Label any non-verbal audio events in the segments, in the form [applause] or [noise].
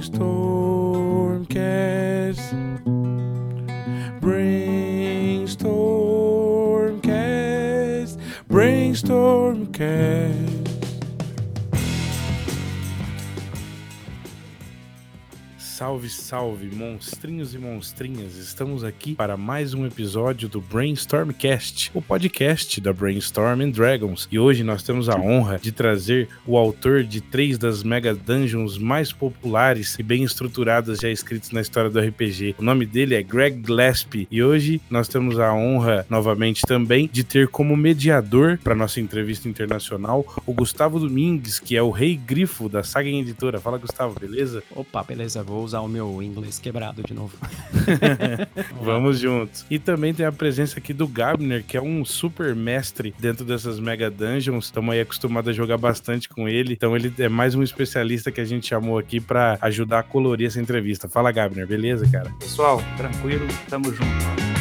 Brainstormcast. Brainstormcast. Brainstormcast. Salve, salve, monstrinhos e monstrinhas! Estamos aqui para mais um episódio do Brainstormcast, o podcast da Brainstorm and Dragons. E hoje nós temos a honra de trazer o autor de três das mega dungeons mais populares e bem estruturadas já escritas na história do RPG. O nome dele é Greg Gillespie e hoje nós temos a honra novamente também de ter como mediador para nossa entrevista internacional o Gustavo Domingues, que é o rei grifo da Saga Editora. Fala, Gustavo, beleza? Opa, beleza, vou usar o meu inglês quebrado de novo. [laughs] Vamos juntos. E também tem a presença aqui do Gabner, que é um super mestre dentro dessas Mega Dungeons. Estamos aí acostumados a jogar bastante com ele. Então ele é mais um especialista que a gente chamou aqui para ajudar a colorir essa entrevista. Fala, Gabner, beleza, cara? Pessoal, tranquilo, tamo junto.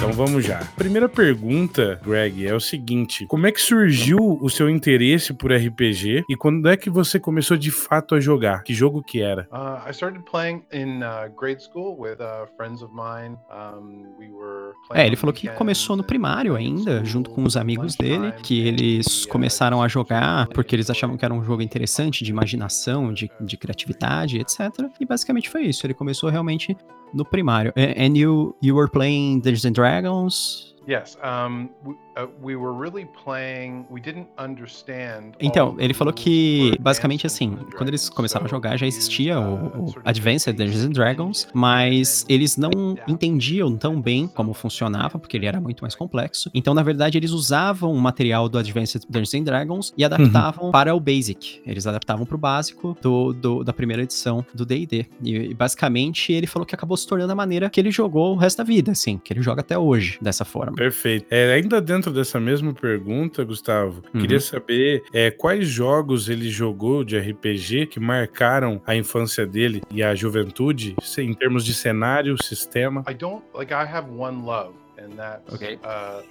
Então vamos já. Primeira pergunta, Greg, é o seguinte: como é que surgiu o seu interesse por RPG e quando é que você começou de fato a jogar? Que jogo que era? Uh, I started playing in uh, grade school with uh, friends of mine. Um, we were é, ele falou que começou no primário ainda, junto com os amigos dele, que eles começaram a jogar porque eles achavam que era um jogo interessante, de imaginação, de, de criatividade, etc. E basicamente foi isso. Ele começou realmente no primário. And you, you were playing Dungeons and Dragons? Yes. Um, we, uh, we were really playing. We didn't understand. Então, ele falou que basicamente assim, quando eles começaram a jogar já existia o, o Advanced Dungeons and Dragons, mas eles não entendiam tão bem como funcionava porque ele era muito mais complexo. Então, na verdade, eles usavam o material do Advanced Dungeons and Dragons e adaptavam uhum. para o Basic. Eles adaptavam para o básico do, do, da primeira edição do D&D. E, e basicamente ele falou que acabou se tornando a maneira que ele jogou o resto da vida, assim, que ele joga até hoje dessa forma. Perfeito. É, ainda dentro dessa mesma pergunta, Gustavo, uhum. queria saber é, quais jogos ele jogou de RPG que marcaram a infância dele e a juventude em termos de cenário, sistema. I don't like I have one love Okay. Uh,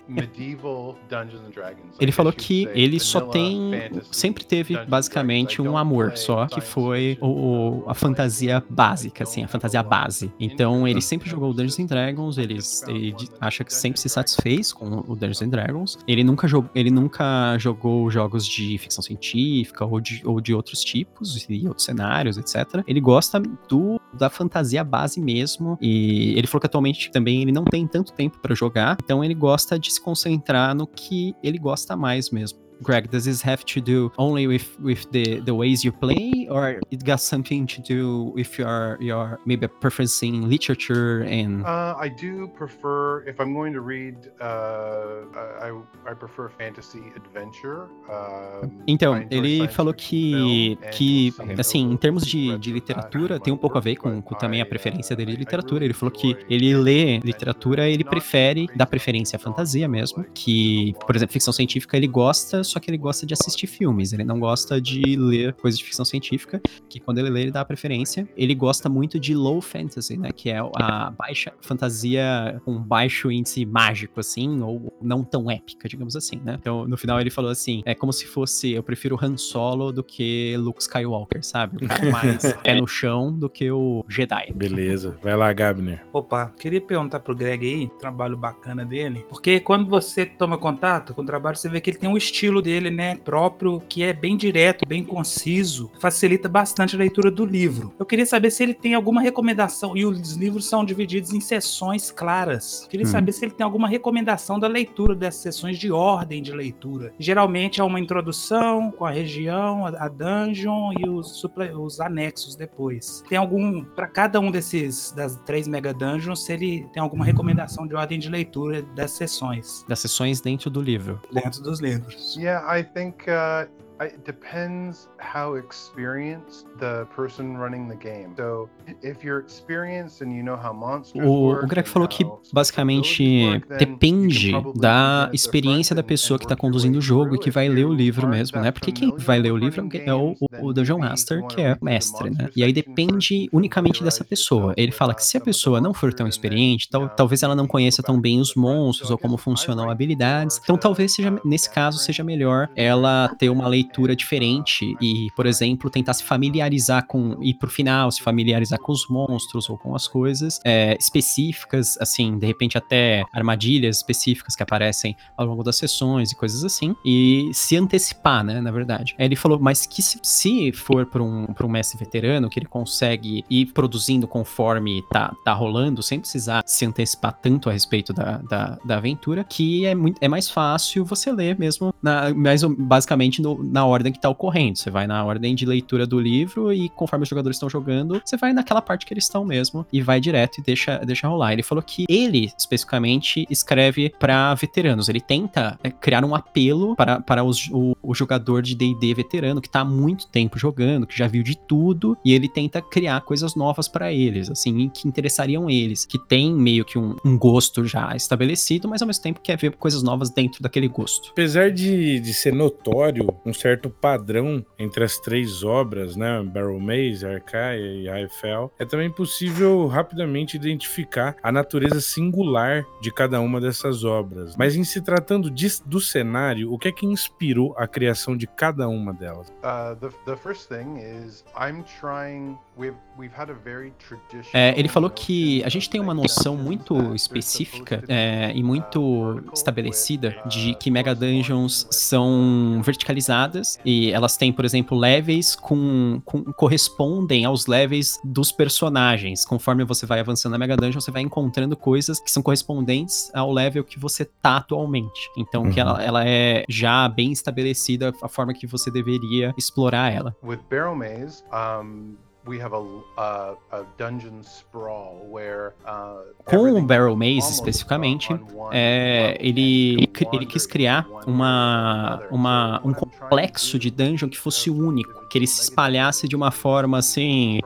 ele falou que ele só tem, sempre teve basicamente um amor só, que foi o, a fantasia básica, assim, a fantasia base. Então ele sempre jogou Dungeons and Dragons, ele, ele acha que sempre se satisfez com o Dungeons and Dragons. Ele nunca, jogou, ele nunca jogou jogos de ficção científica ou de, ou de outros tipos e outros cenários, etc. Ele gosta do da fantasia base mesmo e ele falou que atualmente também ele não tem tanto tempo para jogar, então ele gosta de se concentrar no que ele gosta mais mesmo. Greg, does this have to do only with with the the ways you play, or it got something to do with your your maybe preference in literature and? Uh, I do prefer if I'm going to read, uh, I I prefer fantasy adventure. Uh, então, ele falou que que assim, em termos de, de literatura, tem um pouco a ver com, com também a preferência dele de literatura. Ele falou que ele lê literatura, ele prefere, dá preferência à fantasia mesmo, que, por exemplo, ficção científica ele gosta só que ele gosta de assistir filmes, ele não gosta de ler coisas de ficção científica, que quando ele lê ele dá preferência. Ele gosta muito de low fantasy, né, que é a baixa fantasia com baixo índice mágico, assim, ou não tão épica, digamos assim, né. Então, no final ele falou assim, é como se fosse, eu prefiro Han Solo do que Luke Skywalker, sabe? O cara mais [laughs] pé no chão do que o Jedi. Beleza. Vai lá, Gabner. Opa, queria perguntar pro Greg aí, trabalho bacana dele, porque quando você toma contato com o trabalho, você vê que ele tem um estilo estilo dele, né, próprio, que é bem direto, bem conciso, facilita bastante a leitura do livro. Eu queria saber se ele tem alguma recomendação, e os livros são divididos em sessões claras. Eu queria hum. saber se ele tem alguma recomendação da leitura dessas sessões de ordem de leitura. Geralmente é uma introdução com a região, a dungeon e os, os anexos depois. Tem algum, para cada um desses, das três mega dungeons, se ele tem alguma recomendação de ordem de leitura das sessões. Das sessões dentro do livro. Dentro dos livros. Yeah. Yeah, I think uh, it depends how experienced the person running the game. So, if you're experienced and you know how monsters o, o Greg falou que basicamente depende da experiência da pessoa que está conduzindo o jogo e que vai ler o livro mesmo, né? Porque quem vai ler o livro é o, o Dungeon Master, que é o mestre, né? E aí depende unicamente dessa pessoa. Ele fala que se a pessoa não for tão experiente, tal, talvez ela não conheça tão bem os monstros ou como funcionam habilidades. Então, talvez seja nesse caso seja melhor ela ter uma leitura leitura diferente e, por exemplo, tentar se familiarizar com ir pro final, se familiarizar com os monstros ou com as coisas é, específicas, assim, de repente até armadilhas específicas que aparecem ao longo das sessões e coisas assim, e se antecipar, né, na verdade. Aí ele falou, mas que se, se for para um, um mestre veterano, que ele consegue ir produzindo conforme tá, tá rolando, sem precisar se antecipar tanto a respeito da, da, da aventura, que é, muito, é mais fácil você ler mesmo, na, mais, basicamente no, na ordem que tá ocorrendo. Você vai na ordem de leitura do livro e conforme os jogadores estão jogando, você vai naquela parte que eles estão mesmo e vai direto e deixa, deixa rolar. Ele falou que ele, especificamente, escreve para veteranos. Ele tenta é, criar um apelo para, para os, o, o jogador de D&D veterano que tá há muito tempo jogando, que já viu de tudo, e ele tenta criar coisas novas para eles, assim, que interessariam eles, que tem meio que um, um, gosto já estabelecido, mas ao mesmo tempo quer ver coisas novas dentro daquele gosto. Apesar de, de ser notório um certo padrão entre as três obras, né, Barrel Maze, Arcaia e Highfell, é também possível rapidamente identificar a natureza singular de cada uma dessas obras. Mas em se tratando de, do cenário, o que é que inspirou a criação de cada uma delas? Uh, the, the first thing is I'm trying é, ele falou que a gente tem uma noção muito específica é, e muito estabelecida de que Mega Dungeons são verticalizadas e elas têm, por exemplo, levels com, com correspondem aos levels dos personagens. Conforme você vai avançando na Mega Dungeon, você vai encontrando coisas que são correspondentes ao level que você tá atualmente. Então, uhum. que ela, ela é já bem estabelecida a forma que você deveria explorar ela. With Barrel Maze, um... Uh, Com o Barrel Maze especificamente, é, ele, ele quis criar uma, uma, um complexo de dungeon que fosse único, que ele se espalhasse de uma forma assim.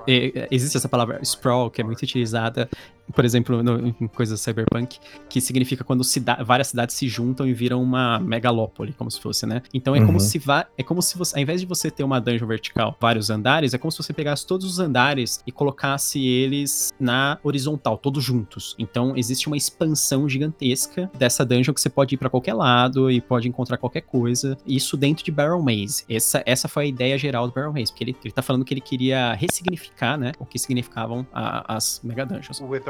Existe essa palavra sprawl, que é muito utilizada por exemplo, no, em coisas cyberpunk, que significa quando cida várias cidades se juntam e viram uma megalópole, como se fosse, né? Então é uhum. como se é como se você, ao invés de você ter uma dungeon vertical, vários andares, é como se você pegasse todos os andares e colocasse eles na horizontal, todos juntos. Então existe uma expansão gigantesca dessa dungeon que você pode ir para qualquer lado e pode encontrar qualquer coisa. Isso dentro de Barrel Maze. Essa, essa foi a ideia geral do Barrel Maze, porque ele, ele tá falando que ele queria ressignificar, né, o que significavam a, as mega dungeons. With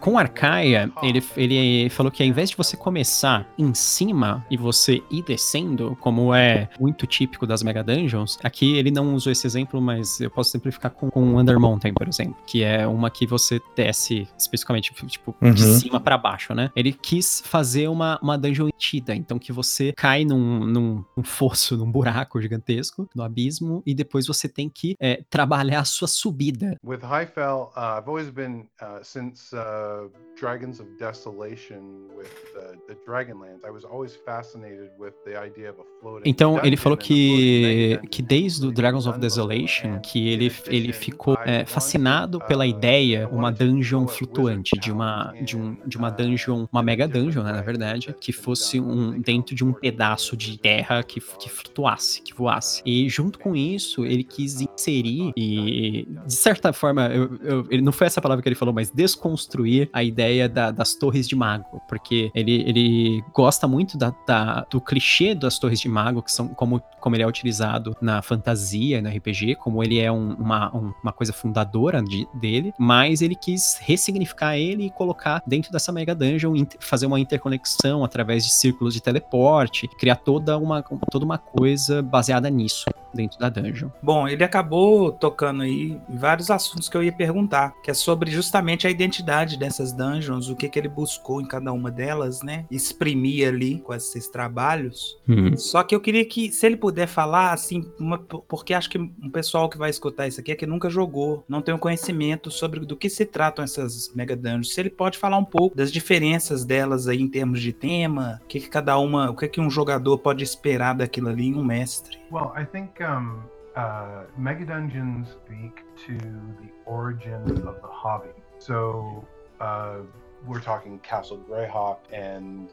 com Arcaia, ele, ele falou que ao invés de você começar em cima e você ir descendo, como é muito típico das Mega Dungeons, aqui ele não usou esse exemplo, mas eu posso simplificar com, com Under Mountain, por exemplo, que é uma que você desce especificamente, tipo, uhum. de cima para baixo, né? Ele quis fazer uma, uma dungeon entida, então que você cai num, num, num fosso, num buraco gigantesco, no abismo, e depois você tem que é, trabalhar a sua subida with Highfell, uh, I've always been uh, since uh, Dragons of Desolation with uh, the Dragonlance. I was always fascinated with the idea of a floating. Então ele falou que que desde o Dragons of Desolation que ele ele ficou é, fascinado pela uh, ideia uma dungeon flutuante de uma de um de uma uh, dungeon uma mega dungeon né, na verdade que fosse um dentro de um pedaço de terra que que flutuasse que voasse e junto com isso ele quis inserir e de certa forma eu, eu, ele não foi essa palavra que ele falou mas desconstruir a ideia ideia da, das torres de mago, porque ele, ele gosta muito da, da, do clichê das torres de mago, que são como, como ele é utilizado na fantasia, no RPG, como ele é um, uma, um, uma coisa fundadora de, dele, mas ele quis ressignificar ele e colocar dentro dessa Mega Dungeon, fazer uma interconexão através de círculos de teleporte, criar toda uma, toda uma coisa baseada nisso dentro da dungeon. Bom, ele acabou tocando aí em vários assuntos que eu ia perguntar, que é sobre justamente a identidade dessas dungeons Dungeons, o que, que ele buscou em cada uma delas, né? Exprimir ali com esses trabalhos. Uhum. Só que eu queria que, se ele puder falar, assim, uma, porque acho que um pessoal que vai escutar isso aqui é que nunca jogou, não tem um conhecimento sobre do que se tratam essas Mega Dungeons. Se ele pode falar um pouco das diferenças delas aí em termos de tema, o que, que cada uma, o que, que um jogador pode esperar daquilo ali em um mestre. Well, I think um, uh, Mega Dungeons speak to the origin of the hobby. So Uh,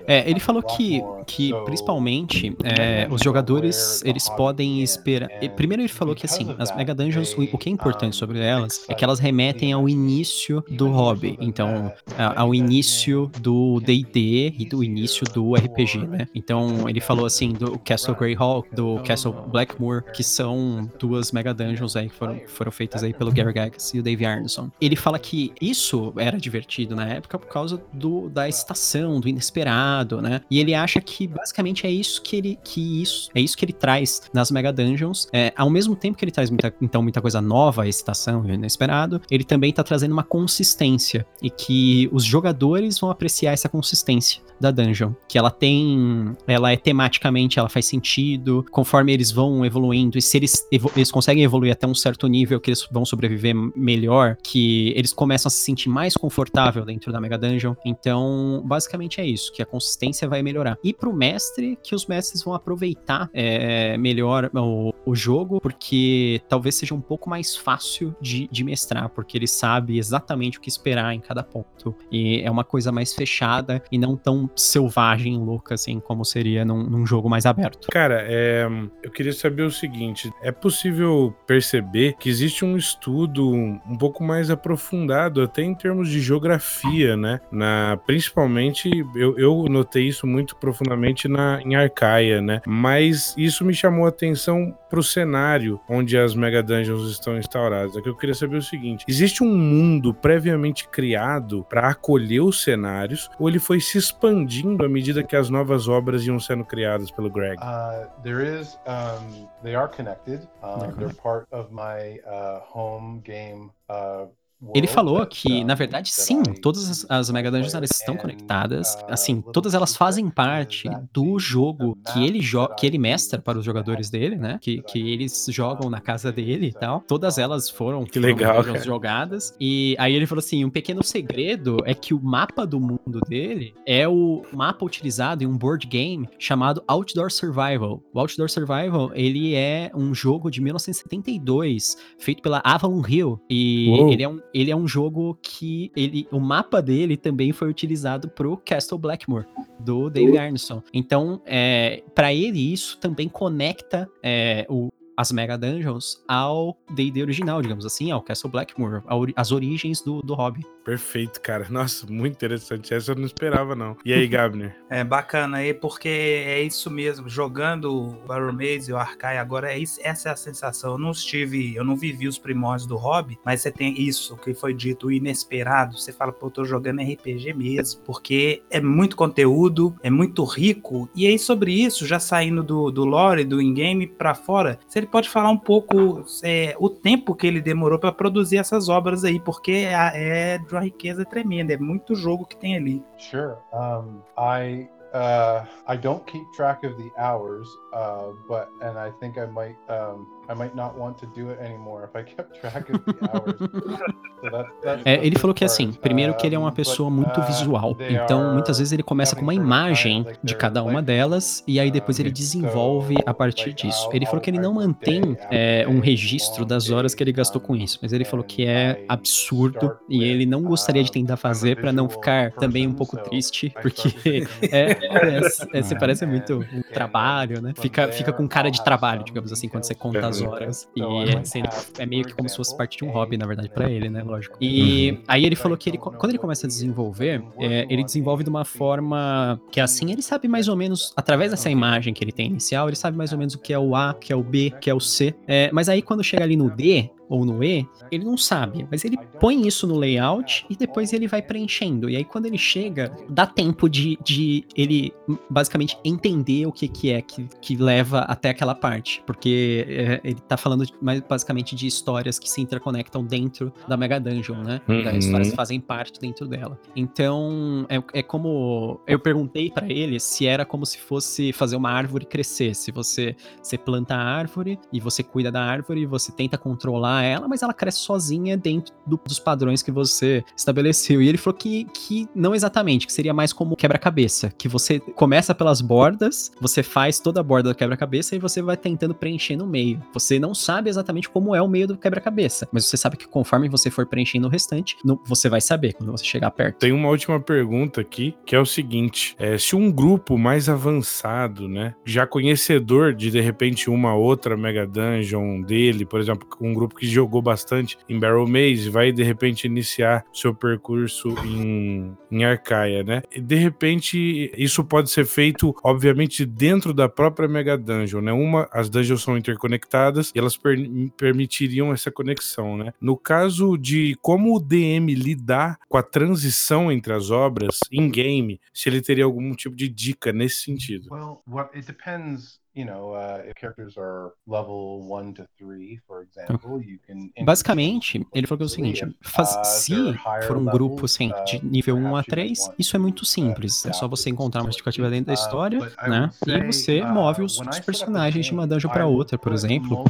É, ele falou que, que principalmente é, os jogadores eles podem esperar. Primeiro ele falou que assim, as Mega Dungeons, o que é importante sobre elas é que elas remetem ao início do hobby. Então, ao início do D&D e do início do RPG, né? Então ele falou assim do Castle Greyhawk, do Castle Blackmoor, que são duas Mega Dungeons aí que foram, foram feitas aí pelo Gary Gygax e o Dave Arneson. Ele fala que isso era divertido na época causa do, da estação, do inesperado, né? E ele acha que basicamente é isso que ele que isso é isso que ele traz nas Mega Dungeons. É, ao mesmo tempo que ele traz muita, então muita coisa nova, a estação e o inesperado, ele também tá trazendo uma consistência e que os jogadores vão apreciar essa consistência da dungeon, que ela tem, ela é tematicamente, ela faz sentido, conforme eles vão evoluindo e se eles, eles conseguem evoluir até um certo nível que eles vão sobreviver melhor, que eles começam a se sentir mais confortável dentro da Mega Dungeon. Então, basicamente é isso, que a consistência vai melhorar. E pro mestre, que os mestres vão aproveitar é, melhor o, o, jogo, porque talvez seja um pouco mais fácil de, de mestrar, porque ele sabe exatamente o que esperar em cada ponto. E é uma coisa mais fechada e não tão selvagem, louca, assim, como seria num, num jogo mais aberto. Cara, é, eu queria saber o seguinte: é possível perceber que existe um estudo um pouco mais aprofundado, até em termos de geografia, né? Na, principalmente, eu, eu notei isso muito profundamente na, em Arcaia, né? Mas isso me chamou a atenção pro cenário onde as Mega Dungeons estão instauradas. É que eu queria saber o seguinte: existe um mundo previamente criado para acolher os cenários, ou ele foi se expandindo à medida que as novas obras iam sendo criadas pelo Greg? Uh, there is, um, they are connected. Um, they're part of my uh, home game uh, ele falou que, na verdade, sim, todas as, as Mega Dungeons elas estão conectadas. Assim, todas elas fazem parte do jogo que ele que ele mestra para os jogadores dele, né? Que, que eles jogam na casa dele e tal. Todas elas foram, que legal, foram jogadas. E aí ele falou assim: um pequeno segredo é que o mapa do mundo dele é o mapa utilizado em um board game chamado Outdoor Survival. O Outdoor Survival, ele é um jogo de 1972, feito pela Avalon Hill. E Uou. ele é um ele é um jogo que ele, o mapa dele também foi utilizado pro Castle Blackmore do Dave Arneson. Então, é, para ele isso também conecta é, o, as Mega Dungeons ao D&D original, digamos assim, ao Castle Blackmore, as origens do, do hobby. Perfeito, cara. Nossa, muito interessante. Essa eu não esperava, não. E aí, [laughs] Gabner? É bacana aí, porque é isso mesmo. Jogando o Battle Maze e o Arcai agora, é isso, essa é a sensação. Eu não estive, eu não vivi os primórdios do hobby, mas você tem isso que foi dito, o inesperado. Você fala, pô, eu tô jogando RPG mesmo, porque é muito conteúdo, é muito rico. E aí, sobre isso, já saindo do, do lore, do in-game pra fora, você ele pode falar um pouco é, o tempo que ele demorou para produzir essas obras aí, porque é, é de uma riqueza tremenda, é muito jogo que tem ali. Sure. Um, I uh, I don't keep track of the hours, uh, but and I think I might um, I might not want to do it anymore if I kept track of the [laughs] hours. so that, that's é, ele falou que assim, primeiro que ele é uma pessoa muito uh, visual, então muitas vezes ele começa com uma imagem de cada uma delas e aí depois ele desenvolve a partir disso. Ele falou que ele não mantém é, um registro das horas que ele gastou com isso, mas ele falou que é absurdo e ele não gostaria de tentar fazer para não ficar também um pouco triste, porque [laughs] é, é, é, você [laughs] parece muito um trabalho, né? Fica, fica com cara de trabalho, digamos assim, quando você conta as horas. E é, assim, é meio que como se fosse parte de um hobby, na verdade, para ele, né? Lógico. E uhum. aí ele falou que ele, quando ele começa a desenvolver, é, ele desenvolve de uma forma que assim, ele sabe mais ou menos, através dessa imagem que ele tem inicial, ele sabe mais ou menos o que é o A, o que é o B, o que é o C. É, mas aí quando chega ali no D, ou no E, ele não sabe, mas ele põe isso no layout e depois ele vai preenchendo. E aí quando ele chega, dá tempo de, de ele basicamente entender o que, que é que, que leva até aquela parte. Porque é, ele tá falando mais basicamente de histórias que se interconectam dentro da Mega Dungeon, né? Uhum. Das histórias que fazem parte dentro dela. Então, é, é como. Eu perguntei para ele se era como se fosse fazer uma árvore crescer. Se você, você planta a árvore e você cuida da árvore e você tenta controlar ela, mas ela cresce sozinha dentro do, dos padrões que você estabeleceu. E ele falou que, que não exatamente, que seria mais como quebra-cabeça, que você começa pelas bordas, você faz toda a borda do quebra-cabeça e você vai tentando preencher no meio. Você não sabe exatamente como é o meio do quebra-cabeça, mas você sabe que conforme você for preenchendo o restante, você vai saber quando você chegar perto. Tem uma última pergunta aqui, que é o seguinte: é, se um grupo mais avançado, né, já conhecedor de de repente uma outra Mega Dungeon dele, por exemplo, um grupo que jogou bastante em Barrel Maze, vai de repente iniciar seu percurso em, em Arcaia, né? E de repente isso pode ser feito, obviamente, dentro da própria Mega Dungeon, né? Uma, as dungeons são interconectadas e elas per permitiriam essa conexão, né? No caso de como o DM lidar com a transição entre as obras em game, se ele teria algum tipo de dica nesse sentido. Well, what, it depends you know, uh, if characters are level 1 to 3, for example, you can Basicamente, ele falou que é o seguinte, faz, uh, se for um grupo assim, de uh, nível 1 a 3, isso é muito simples, é só você encontrar uma justificativa dentro da história, né, e você move os, os personagens de uma dungeon para outra, por exemplo.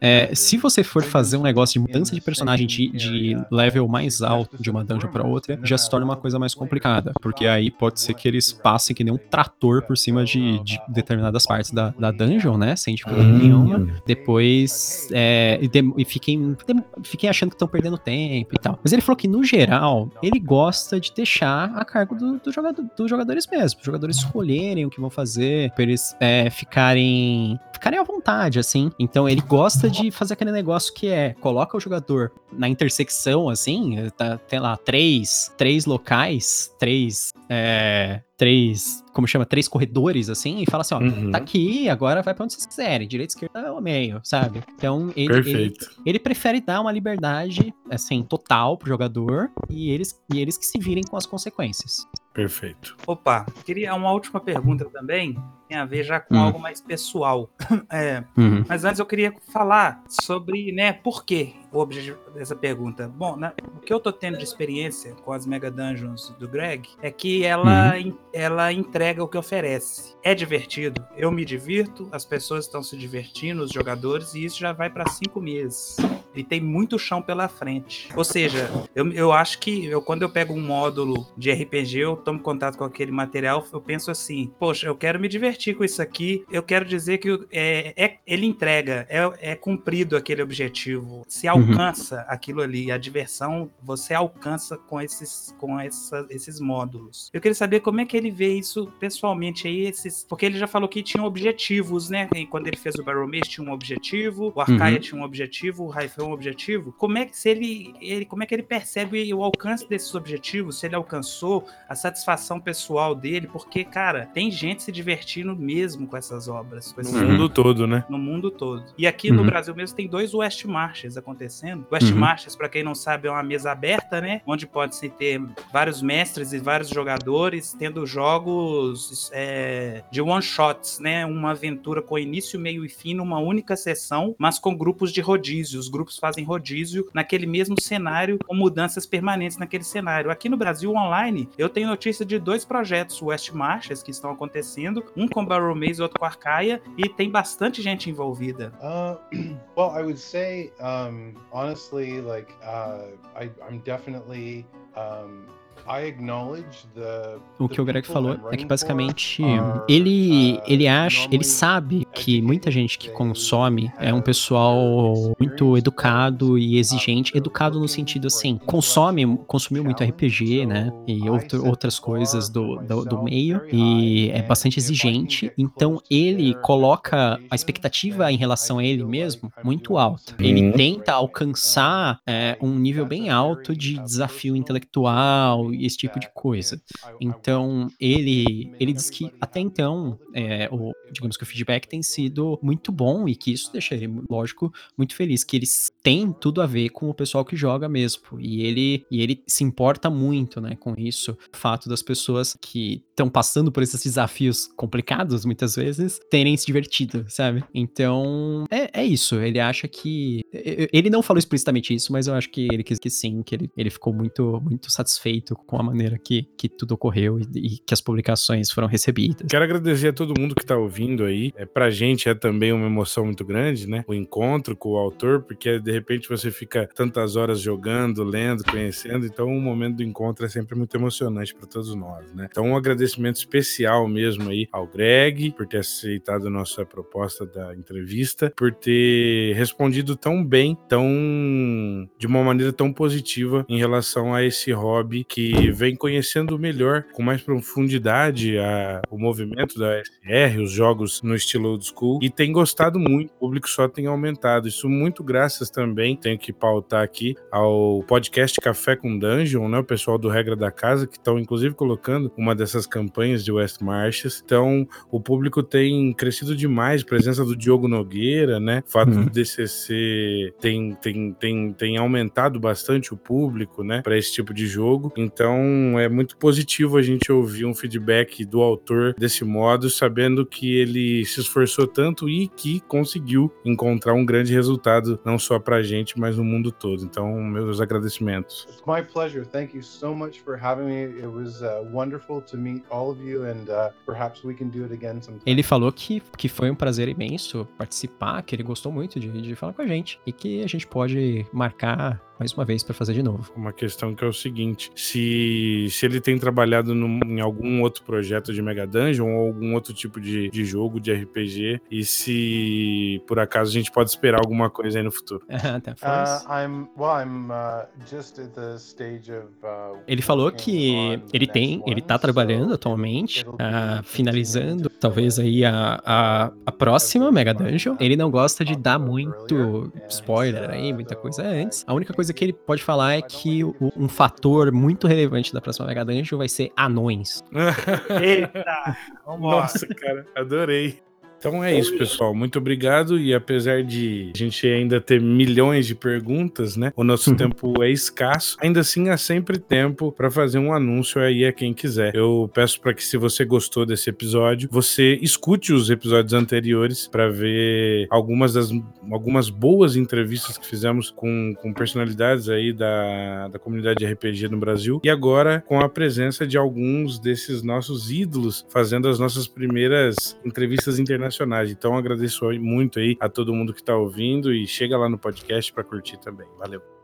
É, se você for fazer um negócio de mudança de personagem de, de level mais alto de uma dungeon para outra, já se torna uma coisa mais complicada, porque aí pode ser que eles passem que nem um trator por cima de, de determinadas partes da, da dungeon, né? Sem dificuldade hum. nenhuma. Depois, é, e, de, e fiquem, fiquem achando que estão perdendo tempo e tal. Mas ele falou que, no geral, ele gosta de deixar a cargo do, do jogador, dos jogadores mesmo. Os jogadores escolherem o que vão fazer, pra eles é, ficarem ficarem à vontade, assim. Então ele gosta de fazer aquele negócio que é, coloca o jogador na intersecção, assim, tá, tem lá três, três locais, três, é, três, como chama, três corredores, assim, e fala assim, ó, uhum. tá aqui, agora vai pra onde vocês quiserem, direita, esquerda ou meio, sabe? Então, ele, ele, ele, prefere dar uma liberdade, assim, total pro jogador, e eles, e eles que se virem com as consequências. Perfeito. Opa, queria uma última pergunta também, tem a ver já com hum. algo mais pessoal. [laughs] É, uhum. Mas antes eu queria falar sobre, né, por que o objetivo dessa pergunta. Bom, né, o que eu tô tendo de experiência com as Mega Dungeons do Greg é que ela, uhum. ela entrega o que oferece. É divertido, eu me divirto, as pessoas estão se divertindo, os jogadores, e isso já vai para cinco meses. E tem muito chão pela frente. Ou seja, eu, eu acho que eu, quando eu pego um módulo de RPG, eu tomo contato com aquele material, eu penso assim, poxa, eu quero me divertir com isso aqui, eu quero dizer que é, é ele entrega, é, é cumprido aquele objetivo, se uhum. alcança uhum. aquilo ali, a diversão você alcança com esses, com essa, esses módulos. Eu queria saber como é que ele vê isso pessoalmente aí, esses, porque ele já falou que tinha objetivos, né? E quando ele fez o Barrel Maze tinha um objetivo, o Arcaia uhum. tinha um objetivo, o Raifel um objetivo. Como é que se ele, ele, como é que ele percebe o alcance desses objetivos? Se ele alcançou a satisfação pessoal dele? Porque, cara, tem gente se divertindo mesmo com essas obras. Com no mundo todo, né? No mundo todo. E aqui uhum. no Brasil mesmo tem dois West Marches acontecendo. West uhum. Marches, para quem não sabe, é uma mesa aberta, né? Onde pode-se ter vários mestres e vários jogadores tendo jogos é, de one-shots, né? Uma aventura com início, meio e fim numa única sessão, mas com grupos de rodízio. Os grupos fazem rodízio naquele mesmo cenário, com mudanças permanentes naquele cenário. Aqui no Brasil, online, eu tenho notícia de dois projetos West Marches que estão acontecendo, um com Barrow Maze e outro com Arcaia, e tem bastante gente envolvida. Uh, [clears throat] well, I would say, um, honestly, like, uh, I, I'm definitely um, o que o Greg falou é que basicamente ele ele acha, ele sabe que muita gente que consome é um pessoal muito educado e exigente, educado no sentido assim, consome, consumiu muito RPG, né, e outro, outras coisas do, do, do meio e é bastante exigente, então ele coloca a expectativa em relação a ele mesmo muito alta. Ele tenta alcançar é, um nível bem alto de desafio intelectual e esse tipo de coisa. Então, ele, ele diz que até então, é, o, digamos que o feedback tem sido muito bom e que isso deixa ele, lógico, muito feliz, que eles têm tudo a ver com o pessoal que joga mesmo. E ele, e ele se importa muito, né, com isso. O fato das pessoas que estão passando por esses desafios complicados, muitas vezes, terem se divertido, sabe? Então, é, é isso. Ele acha que. Ele não falou explicitamente isso, mas eu acho que ele quis que sim, que ele, ele ficou muito, muito satisfeito com a maneira que, que tudo ocorreu e, e que as publicações foram recebidas. Quero agradecer a todo mundo que está ouvindo aí. É, pra gente é também uma emoção muito grande, né? O encontro com o autor, porque de repente você fica tantas horas jogando, lendo, conhecendo, então o momento do encontro é sempre muito emocionante para todos nós, né? Então um agradecimento especial mesmo aí ao Greg por ter aceitado a nossa proposta da entrevista, por ter respondido tão bem, tão de uma maneira tão positiva em relação a esse hobby que vem conhecendo melhor, com mais profundidade, a, o movimento da SR, os jogos no estilo old school, e tem gostado muito. O público só tem aumentado. Isso muito graças também, tenho que pautar aqui, ao podcast Café com Dungeon, né? O pessoal do Regra da Casa, que estão inclusive colocando uma dessas campanhas de West Marches. Então, o público tem crescido demais, presença do Diogo Nogueira, né? O fato uhum. do DCC tem, tem, tem, tem aumentado bastante o público, né? Para esse tipo de jogo. Então, é muito positivo a gente ouvir um feedback do autor desse modo, sabendo que ele se esforçou tanto e que conseguiu encontrar um grande resultado, não só pra gente, mas no mundo todo. Então, meus agradecimentos. It's my pleasure. Thank you so much for having me. It was uh, wonderful to meet all of you and uh, perhaps we can do it again sometime. Ele falou que, que foi um prazer imenso participar, que ele gostou muito de, de falar com a gente e que a gente pode marcar mais uma vez para fazer de novo. Uma questão que é o seguinte: se, se ele tem trabalhado no, em algum outro projeto de Mega Dungeon ou algum outro tipo de, de jogo, de RPG, e se por acaso a gente pode esperar alguma coisa aí no futuro. [laughs] ele falou que ele tem, ele tá trabalhando atualmente, uh, finalizando talvez aí a, a, a próxima Mega Dungeon. Ele não gosta de dar muito spoiler aí, muita coisa antes. A única coisa coisa que ele pode falar é que o, um fator muito relevante da próxima Mega Dungeon vai ser anões. [laughs] Eita! Nossa, cara, adorei. Então é isso, pessoal. Muito obrigado. E apesar de a gente ainda ter milhões de perguntas, né? O nosso uhum. tempo é escasso. Ainda assim, há sempre tempo para fazer um anúncio aí a quem quiser. Eu peço para que, se você gostou desse episódio, você escute os episódios anteriores para ver algumas das algumas boas entrevistas que fizemos com, com personalidades aí da, da comunidade de RPG no Brasil. E agora com a presença de alguns desses nossos ídolos fazendo as nossas primeiras entrevistas internacionais Então agradeço muito aí a todo mundo que está ouvindo e chega lá no podcast para curtir também. Valeu.